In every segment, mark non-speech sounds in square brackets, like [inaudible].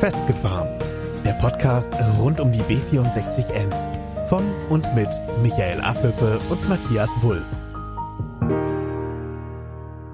Festgefahren. Der Podcast rund um die B64N. Von und mit Michael Affelpe und Matthias Wulff.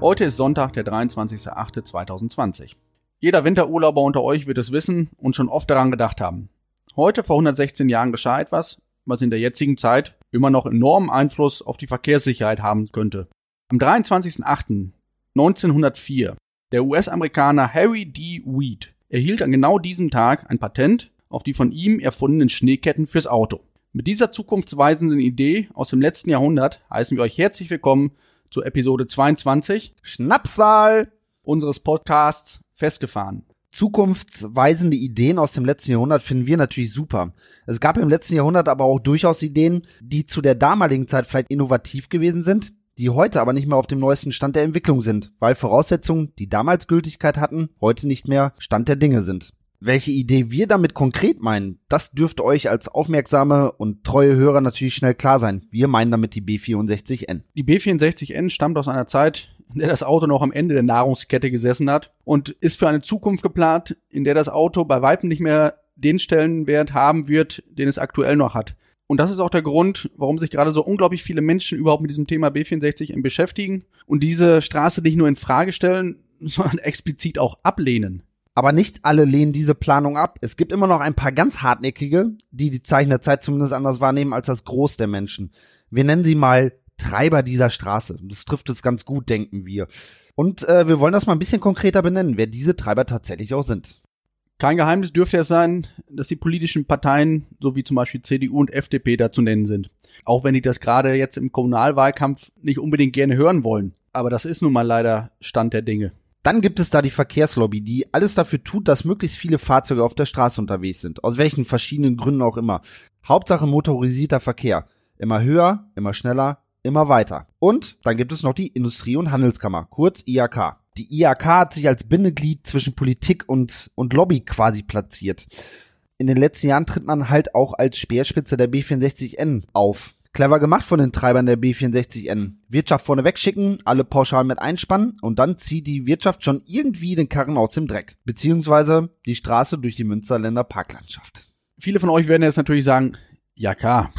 Heute ist Sonntag, der 23.08.2020. Jeder Winterurlauber unter euch wird es wissen und schon oft daran gedacht haben. Heute, vor 116 Jahren, geschah etwas, was in der jetzigen Zeit immer noch enormen Einfluss auf die Verkehrssicherheit haben könnte. Am 23.08.1904, der US-Amerikaner Harry D. Weed erhielt an genau diesem Tag ein Patent auf die von ihm erfundenen Schneeketten fürs Auto. Mit dieser zukunftsweisenden Idee aus dem letzten Jahrhundert heißen wir euch herzlich willkommen zur Episode 22 Schnapszahl unseres Podcasts Festgefahren. zukunftsweisende Ideen aus dem letzten Jahrhundert finden wir natürlich super. Es gab im letzten Jahrhundert aber auch durchaus Ideen, die zu der damaligen Zeit vielleicht innovativ gewesen sind, die heute aber nicht mehr auf dem neuesten Stand der Entwicklung sind, weil Voraussetzungen, die damals Gültigkeit hatten, heute nicht mehr Stand der Dinge sind. Welche Idee wir damit konkret meinen, das dürfte euch als aufmerksame und treue Hörer natürlich schnell klar sein. Wir meinen damit die B64N. Die B64N stammt aus einer Zeit, in der das Auto noch am Ende der Nahrungskette gesessen hat und ist für eine Zukunft geplant, in der das Auto bei weitem nicht mehr den Stellenwert haben wird, den es aktuell noch hat. Und das ist auch der Grund, warum sich gerade so unglaublich viele Menschen überhaupt mit diesem Thema B64 beschäftigen und diese Straße nicht nur in Frage stellen, [laughs] sondern explizit auch ablehnen. Aber nicht alle lehnen diese Planung ab. Es gibt immer noch ein paar ganz hartnäckige, die die Zeichen der Zeit zumindest anders wahrnehmen als das Groß der Menschen. Wir nennen sie mal Treiber dieser Straße. Das trifft es ganz gut, denken wir. Und äh, wir wollen das mal ein bisschen konkreter benennen, wer diese Treiber tatsächlich auch sind. Kein Geheimnis dürfte es sein, dass die politischen Parteien, so wie zum Beispiel CDU und FDP, da zu nennen sind. Auch wenn die das gerade jetzt im Kommunalwahlkampf nicht unbedingt gerne hören wollen. Aber das ist nun mal leider Stand der Dinge. Dann gibt es da die Verkehrslobby, die alles dafür tut, dass möglichst viele Fahrzeuge auf der Straße unterwegs sind. Aus welchen verschiedenen Gründen auch immer. Hauptsache motorisierter Verkehr. Immer höher, immer schneller, immer weiter. Und dann gibt es noch die Industrie- und Handelskammer, kurz IAK. Die IAK hat sich als Bindeglied zwischen Politik und, und Lobby quasi platziert. In den letzten Jahren tritt man halt auch als Speerspitze der B64N auf. Clever gemacht von den Treibern der B64N. Wirtschaft vorne wegschicken, alle pauschal mit einspannen und dann zieht die Wirtschaft schon irgendwie den Karren aus dem Dreck. Beziehungsweise die Straße durch die Münsterländer Parklandschaft. Viele von euch werden jetzt natürlich sagen, ja klar,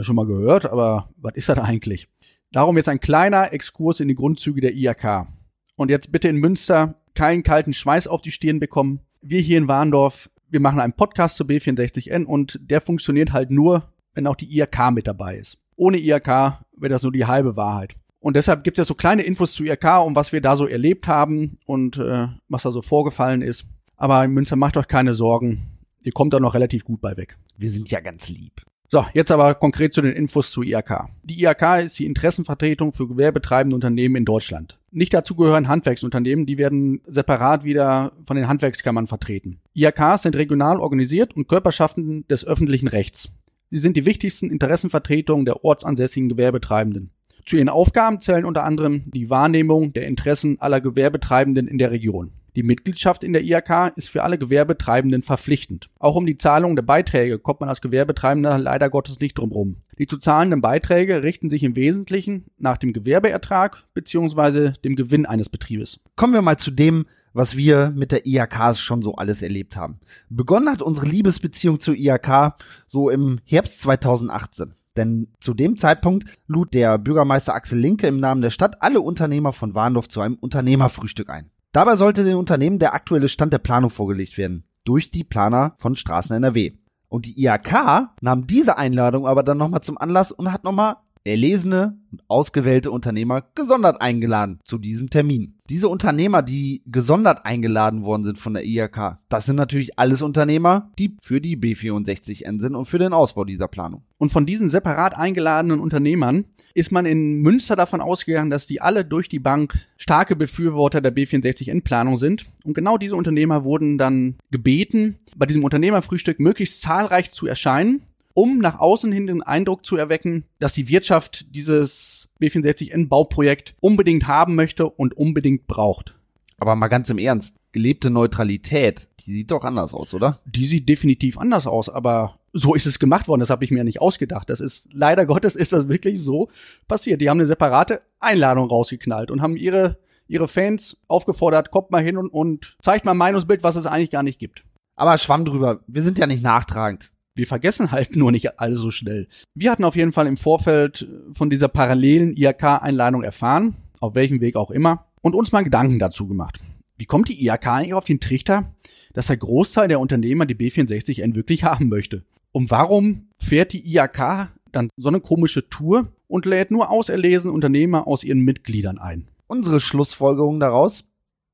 schon mal gehört, aber was ist das eigentlich? Darum jetzt ein kleiner Exkurs in die Grundzüge der IAK. Und jetzt bitte in Münster keinen kalten Schweiß auf die Stirn bekommen. Wir hier in Warndorf, wir machen einen Podcast zur B64N und der funktioniert halt nur, wenn auch die IAK mit dabei ist. Ohne IAK wäre das nur die halbe Wahrheit. Und deshalb gibt es ja so kleine Infos zu IAK und was wir da so erlebt haben und äh, was da so vorgefallen ist. Aber in Münster macht euch keine Sorgen. Ihr kommt da noch relativ gut bei weg. Wir sind ja ganz lieb. So, jetzt aber konkret zu den Infos zu IAK. Die IAK ist die Interessenvertretung für gewerbetreibende Unternehmen in Deutschland. Nicht dazu gehören Handwerksunternehmen, die werden separat wieder von den Handwerkskammern vertreten. IAKs sind regional organisiert und Körperschaften des öffentlichen Rechts. Sie sind die wichtigsten Interessenvertretungen der ortsansässigen Gewerbetreibenden. Zu ihren Aufgaben zählen unter anderem die Wahrnehmung der Interessen aller Gewerbetreibenden in der Region. Die Mitgliedschaft in der IAK ist für alle Gewerbetreibenden verpflichtend. Auch um die Zahlung der Beiträge kommt man als Gewerbetreibender leider Gottes nicht drumherum. Die zu zahlenden Beiträge richten sich im Wesentlichen nach dem Gewerbeertrag bzw. dem Gewinn eines Betriebes. Kommen wir mal zu dem, was wir mit der IAK schon so alles erlebt haben. Begonnen hat unsere Liebesbeziehung zur IAK so im Herbst 2018. Denn zu dem Zeitpunkt lud der Bürgermeister Axel Linke im Namen der Stadt alle Unternehmer von Warndorf zu einem Unternehmerfrühstück ein. Dabei sollte den Unternehmen der aktuelle Stand der Planung vorgelegt werden. Durch die Planer von Straßen NRW. Und die IAK nahm diese Einladung aber dann nochmal zum Anlass und hat nochmal erlesene und ausgewählte Unternehmer gesondert eingeladen zu diesem Termin. Diese Unternehmer, die gesondert eingeladen worden sind von der IAK, das sind natürlich alles Unternehmer, die für die B64N sind und für den Ausbau dieser Planung. Und von diesen separat eingeladenen Unternehmern ist man in Münster davon ausgegangen, dass die alle durch die Bank starke Befürworter der B64N-Planung sind. Und genau diese Unternehmer wurden dann gebeten, bei diesem Unternehmerfrühstück möglichst zahlreich zu erscheinen um nach außen hin den Eindruck zu erwecken, dass die Wirtschaft dieses B64N-Bauprojekt unbedingt haben möchte und unbedingt braucht. Aber mal ganz im Ernst, gelebte Neutralität, die sieht doch anders aus, oder? Die sieht definitiv anders aus, aber so ist es gemacht worden. Das habe ich mir nicht ausgedacht. Das ist leider Gottes ist das wirklich so passiert. Die haben eine separate Einladung rausgeknallt und haben ihre ihre Fans aufgefordert, kommt mal hin und, und zeigt mal ein Meinungsbild, was es eigentlich gar nicht gibt. Aber schwamm drüber, wir sind ja nicht nachtragend. Wir vergessen halt [laughs] nur nicht alle so schnell. Wir hatten auf jeden Fall im Vorfeld von dieser parallelen IHK-Einladung erfahren, auf welchem Weg auch immer, und uns mal Gedanken dazu gemacht. Wie kommt die IHK eigentlich auf den Trichter, dass der Großteil der Unternehmer die B64N wirklich haben möchte? Und warum fährt die IHK dann so eine komische Tour und lädt nur auserlesen Unternehmer aus ihren Mitgliedern ein? Unsere Schlussfolgerung daraus,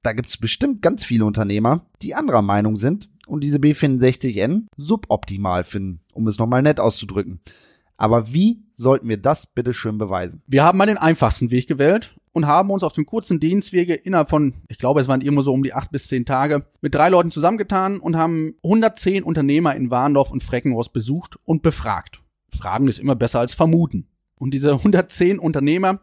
da gibt's bestimmt ganz viele Unternehmer, die anderer Meinung sind und diese B64N suboptimal finden, um es nochmal nett auszudrücken. Aber wie sollten wir das bitte schön beweisen? Wir haben mal den einfachsten Weg gewählt und haben uns auf dem kurzen Dienstwege innerhalb von, ich glaube, es waren irgendwo so um die acht bis zehn Tage, mit drei Leuten zusammengetan und haben 110 Unternehmer in Warndorf und Freckenhorst besucht und befragt. Fragen ist immer besser als vermuten. Und diese 110 Unternehmer,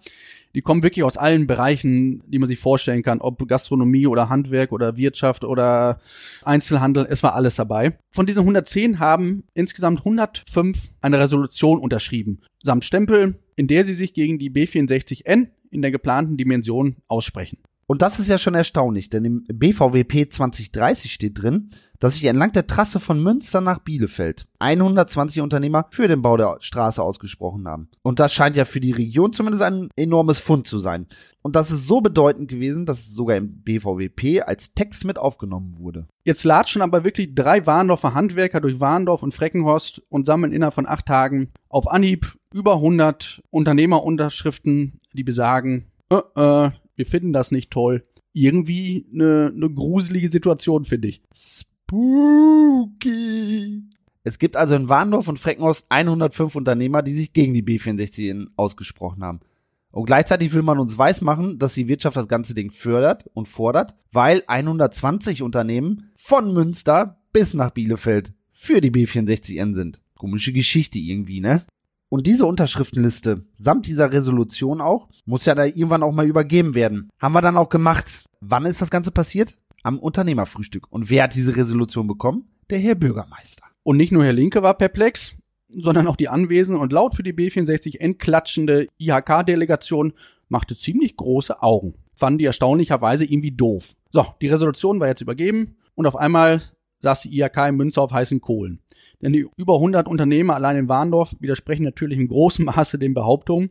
die kommen wirklich aus allen Bereichen, die man sich vorstellen kann, ob Gastronomie oder Handwerk oder Wirtschaft oder Einzelhandel, es war alles dabei. Von diesen 110 haben insgesamt 105 eine Resolution unterschrieben, samt Stempel, in der sie sich gegen die B64N in der geplanten Dimension aussprechen. Und das ist ja schon erstaunlich, denn im BVWP 2030 steht drin, dass sich entlang der Trasse von Münster nach Bielefeld 120 Unternehmer für den Bau der Straße ausgesprochen haben. Und das scheint ja für die Region zumindest ein enormes Fund zu sein. Und das ist so bedeutend gewesen, dass es sogar im BVWP als Text mit aufgenommen wurde. Jetzt latschen aber wirklich drei Warndorfer Handwerker durch Warndorf und Freckenhorst und sammeln innerhalb von acht Tagen auf Anhieb über 100 Unternehmerunterschriften, die besagen, äh, äh, wir finden das nicht toll. Irgendwie eine, eine gruselige Situation, finde ich. Spooky. Es gibt also in Warndorf und Freckenhorst 105 Unternehmer, die sich gegen die B64 ausgesprochen haben. Und gleichzeitig will man uns weismachen, dass die Wirtschaft das ganze Ding fördert und fordert, weil 120 Unternehmen von Münster bis nach Bielefeld für die B64N sind. Komische Geschichte irgendwie, ne? Und diese Unterschriftenliste, samt dieser Resolution auch, muss ja da irgendwann auch mal übergeben werden. Haben wir dann auch gemacht. Wann ist das Ganze passiert? Am Unternehmerfrühstück. Und wer hat diese Resolution bekommen? Der Herr Bürgermeister. Und nicht nur Herr Linke war perplex, sondern auch die anwesende und laut für die B64 entklatschende IHK-Delegation machte ziemlich große Augen. Fanden die erstaunlicherweise irgendwie doof. So, die Resolution war jetzt übergeben und auf einmal saß die IHK in Münster auf heißen Kohlen. Denn die über 100 Unternehmer allein in Warndorf widersprechen natürlich im großen Maße den Behauptungen,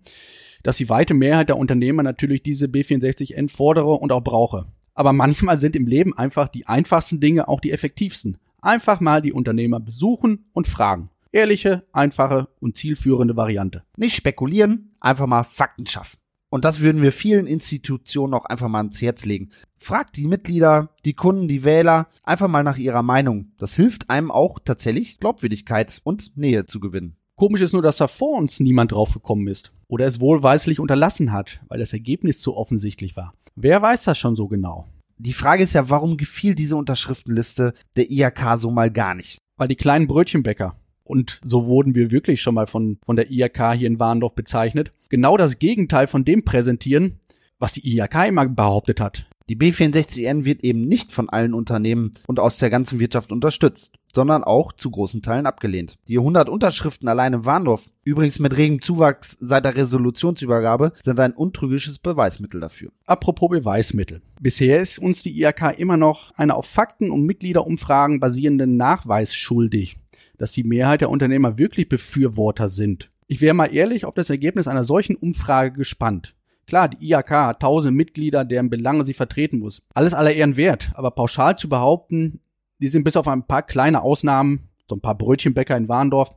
dass die weite Mehrheit der Unternehmer natürlich diese B64 entfordere und auch brauche. Aber manchmal sind im Leben einfach die einfachsten Dinge auch die effektivsten. Einfach mal die Unternehmer besuchen und fragen. Ehrliche, einfache und zielführende Variante. Nicht spekulieren, einfach mal Fakten schaffen. Und das würden wir vielen Institutionen auch einfach mal ans Herz legen. Fragt die Mitglieder, die Kunden, die Wähler einfach mal nach ihrer Meinung. Das hilft einem auch tatsächlich Glaubwürdigkeit und Nähe zu gewinnen. Komisch ist nur, dass da vor uns niemand drauf gekommen ist. Oder es wohlweislich unterlassen hat, weil das Ergebnis zu offensichtlich war. Wer weiß das schon so genau? Die Frage ist ja, warum gefiel diese Unterschriftenliste der IHK so mal gar nicht? Weil die kleinen Brötchenbäcker, und so wurden wir wirklich schon mal von, von der IHK hier in Warndorf bezeichnet, genau das Gegenteil von dem präsentieren, was die IHK immer behauptet hat. Die B64N wird eben nicht von allen Unternehmen und aus der ganzen Wirtschaft unterstützt, sondern auch zu großen Teilen abgelehnt. Die 100 Unterschriften allein in Warndorf, übrigens mit regem Zuwachs seit der Resolutionsübergabe, sind ein untrügisches Beweismittel dafür. Apropos Beweismittel. Bisher ist uns die IHK immer noch eine auf Fakten und Mitgliederumfragen basierenden Nachweis schuldig, dass die Mehrheit der Unternehmer wirklich Befürworter sind. Ich wäre mal ehrlich auf das Ergebnis einer solchen Umfrage gespannt. Klar, die IAK hat tausend Mitglieder, deren Belange sie vertreten muss. Alles aller Ehren wert, aber pauschal zu behaupten, die sind bis auf ein paar kleine Ausnahmen, so ein paar Brötchenbäcker in Warndorf,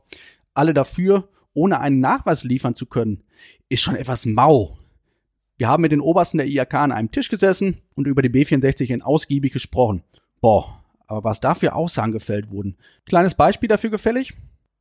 alle dafür, ohne einen Nachweis liefern zu können, ist schon etwas mau. Wir haben mit den Obersten der IAK an einem Tisch gesessen und über die B64 in ausgiebig gesprochen. Boah, aber was da für Aussagen gefällt wurden. Kleines Beispiel dafür gefällig?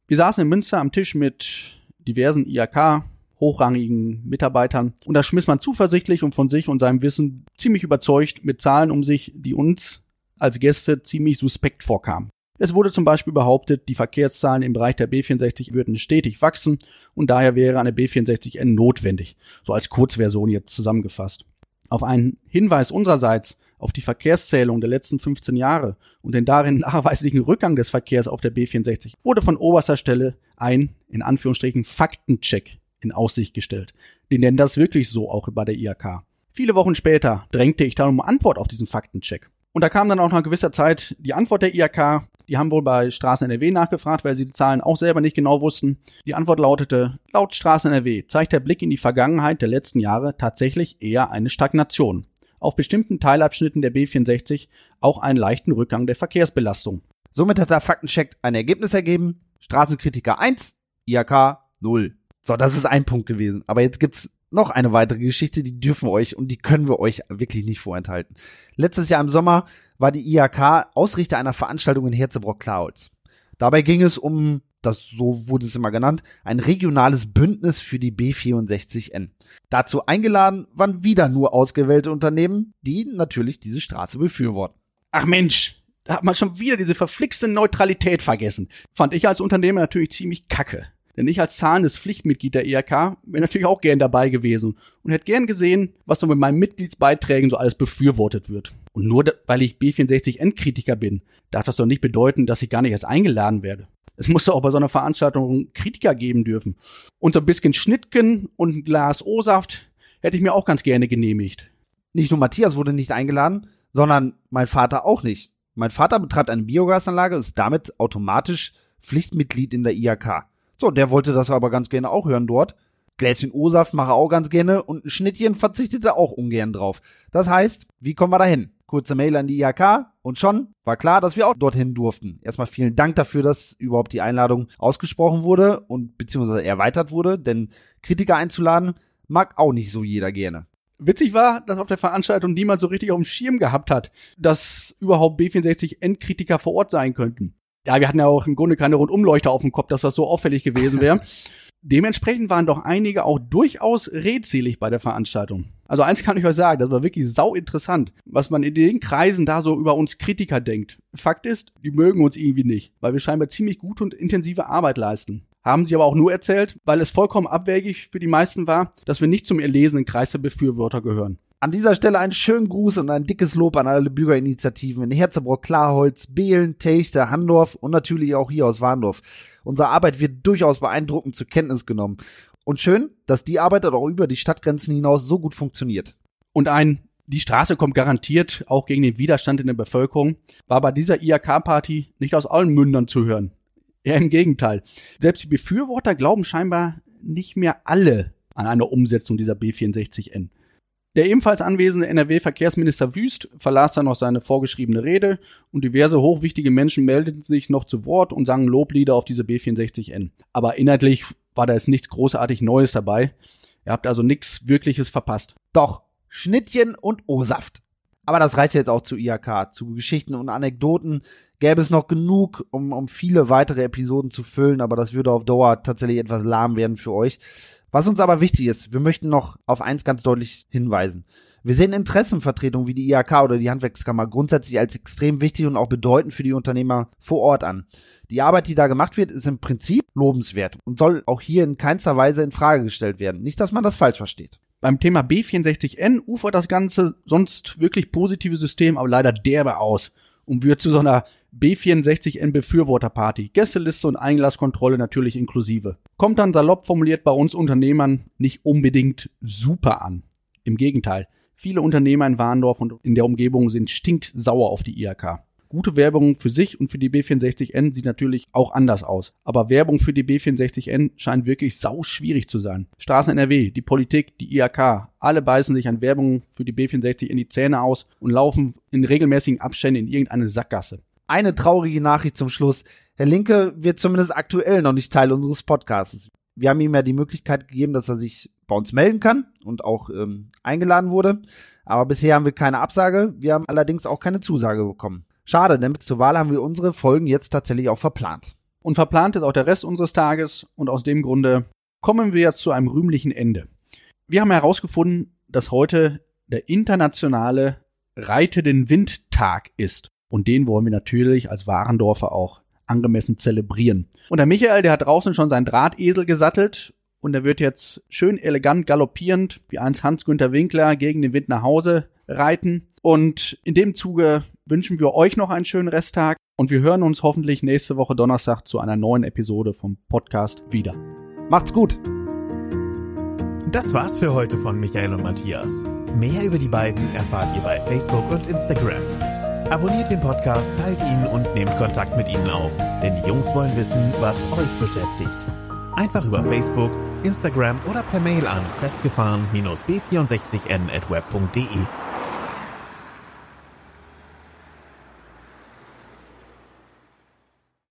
Wir saßen in Münster am Tisch mit diversen IAK, hochrangigen Mitarbeitern. Und da schmiss man zuversichtlich und von sich und seinem Wissen ziemlich überzeugt mit Zahlen um sich, die uns als Gäste ziemlich suspekt vorkamen. Es wurde zum Beispiel behauptet, die Verkehrszahlen im Bereich der B64 würden stetig wachsen und daher wäre eine B64N notwendig. So als Kurzversion jetzt zusammengefasst. Auf einen Hinweis unsererseits auf die Verkehrszählung der letzten 15 Jahre und den darin nachweislichen Rückgang des Verkehrs auf der B64 wurde von oberster Stelle ein, in Anführungsstrichen, Faktencheck in Aussicht gestellt. Die nennen das wirklich so auch bei der IHK. Viele Wochen später drängte ich dann um Antwort auf diesen Faktencheck. Und da kam dann auch nach gewisser Zeit die Antwort der IHK, Die haben wohl bei Straßen NRW nachgefragt, weil sie die Zahlen auch selber nicht genau wussten. Die Antwort lautete, laut Straßen NRW zeigt der Blick in die Vergangenheit der letzten Jahre tatsächlich eher eine Stagnation. Auf bestimmten Teilabschnitten der B64 auch einen leichten Rückgang der Verkehrsbelastung. Somit hat der Faktencheck ein Ergebnis ergeben. Straßenkritiker 1, IHK 0. So, das ist ein Punkt gewesen. Aber jetzt gibt's noch eine weitere Geschichte, die dürfen wir euch und die können wir euch wirklich nicht vorenthalten. Letztes Jahr im Sommer war die IHK Ausrichter einer Veranstaltung in Herzebrock-Klautz. Dabei ging es um, das so wurde es immer genannt, ein regionales Bündnis für die B64N. Dazu eingeladen waren wieder nur ausgewählte Unternehmen, die natürlich diese Straße befürworten. Ach Mensch, da hat man schon wieder diese verflixte Neutralität vergessen. Fand ich als Unternehmer natürlich ziemlich kacke. Denn ich als zahlendes Pflichtmitglied der IHK wäre natürlich auch gern dabei gewesen und hätte gern gesehen, was so mit meinen Mitgliedsbeiträgen so alles befürwortet wird. Und nur weil ich B64N-Kritiker bin, darf das doch nicht bedeuten, dass ich gar nicht erst eingeladen werde. Es muss doch auch bei so einer Veranstaltung Kritiker geben dürfen. Und so ein bisschen Schnittken und ein Glas O-Saft hätte ich mir auch ganz gerne genehmigt. Nicht nur Matthias wurde nicht eingeladen, sondern mein Vater auch nicht. Mein Vater betreibt eine Biogasanlage und ist damit automatisch Pflichtmitglied in der IHK. So, der wollte das aber ganz gerne auch hören dort. Gläschen O-Saft mache auch ganz gerne und ein Schnittchen verzichtete auch ungern drauf. Das heißt, wie kommen wir dahin? Kurze Mail an die IHK und schon war klar, dass wir auch dorthin durften. Erstmal vielen Dank dafür, dass überhaupt die Einladung ausgesprochen wurde und beziehungsweise erweitert wurde, denn Kritiker einzuladen mag auch nicht so jeder gerne. Witzig war, dass auf der Veranstaltung niemand so richtig auf dem Schirm gehabt hat, dass überhaupt B64-Endkritiker vor Ort sein könnten. Ja, wir hatten ja auch im Grunde keine Rundumleuchter auf dem Kopf, dass das so auffällig gewesen wäre. [laughs] Dementsprechend waren doch einige auch durchaus redselig bei der Veranstaltung. Also eins kann ich euch sagen, das war wirklich sau interessant, was man in den Kreisen da so über uns Kritiker denkt. Fakt ist, die mögen uns irgendwie nicht, weil wir scheinbar ziemlich gute und intensive Arbeit leisten. Haben sie aber auch nur erzählt, weil es vollkommen abwägig für die meisten war, dass wir nicht zum erlesenen Kreis der Befürworter gehören. An dieser Stelle einen schönen Gruß und ein dickes Lob an alle Bürgerinitiativen in Herzebrock, Klarholz, Behlen, Techte, Handorf und natürlich auch hier aus Warndorf. Unsere Arbeit wird durchaus beeindruckend zur Kenntnis genommen. Und schön, dass die Arbeit auch über die Stadtgrenzen hinaus so gut funktioniert. Und ein die Straße kommt garantiert auch gegen den Widerstand in der Bevölkerung, war bei dieser IAK-Party nicht aus allen Mündern zu hören. Eher im Gegenteil. Selbst die Befürworter glauben scheinbar nicht mehr alle an eine Umsetzung dieser B64N. Der ebenfalls anwesende NRW-Verkehrsminister Wüst verlas dann noch seine vorgeschriebene Rede und diverse hochwichtige Menschen meldeten sich noch zu Wort und sangen Loblieder auf diese B64N. Aber inhaltlich war da jetzt nichts großartig Neues dabei. Ihr habt also nichts Wirkliches verpasst. Doch, Schnittchen und O-Saft. Aber das reicht jetzt auch zu IAK. Zu Geschichten und Anekdoten gäbe es noch genug, um, um viele weitere Episoden zu füllen, aber das würde auf Dauer tatsächlich etwas lahm werden für euch. Was uns aber wichtig ist, wir möchten noch auf eins ganz deutlich hinweisen. Wir sehen Interessenvertretungen wie die IHK oder die Handwerkskammer grundsätzlich als extrem wichtig und auch bedeutend für die Unternehmer vor Ort an. Die Arbeit, die da gemacht wird, ist im Prinzip lobenswert und soll auch hier in keinster Weise in Frage gestellt werden. Nicht, dass man das falsch versteht. Beim Thema B64N ufert das ganze sonst wirklich positive System aber leider derbe aus und wird zu so einer B64N Befürworterparty. Gästeliste und Einlasskontrolle natürlich inklusive. Kommt dann salopp formuliert bei uns Unternehmern nicht unbedingt super an. Im Gegenteil. Viele Unternehmer in Warndorf und in der Umgebung sind stinksauer auf die IHK. Gute Werbung für sich und für die B64N sieht natürlich auch anders aus. Aber Werbung für die B64N scheint wirklich sau schwierig zu sein. Straßen NRW, die Politik, die IHK, alle beißen sich an Werbung für die B64 n die Zähne aus und laufen in regelmäßigen Abständen in irgendeine Sackgasse. Eine traurige Nachricht zum Schluss. Herr Linke wird zumindest aktuell noch nicht Teil unseres Podcasts. Wir haben ihm ja die Möglichkeit gegeben, dass er sich bei uns melden kann und auch ähm, eingeladen wurde. Aber bisher haben wir keine Absage. Wir haben allerdings auch keine Zusage bekommen. Schade, denn zur Wahl haben wir unsere Folgen jetzt tatsächlich auch verplant. Und verplant ist auch der Rest unseres Tages und aus dem Grunde kommen wir jetzt zu einem rühmlichen Ende. Wir haben herausgefunden, dass heute der internationale Reite den Windtag ist. Und den wollen wir natürlich als Warendorfer auch angemessen zelebrieren. Und der Michael, der hat draußen schon seinen Drahtesel gesattelt und der wird jetzt schön elegant galoppierend, wie eins Hans-Günther Winkler, gegen den Wind nach Hause reiten. Und in dem Zuge wünschen wir euch noch einen schönen Resttag und wir hören uns hoffentlich nächste Woche Donnerstag zu einer neuen Episode vom Podcast wieder. Macht's gut! Das war's für heute von Michael und Matthias. Mehr über die beiden erfahrt ihr bei Facebook und Instagram. Abonniert den Podcast, teilt ihn und nehmt Kontakt mit ihnen auf, denn die Jungs wollen wissen, was euch beschäftigt. Einfach über Facebook, Instagram oder per Mail an festgefahren-b64n at web.de.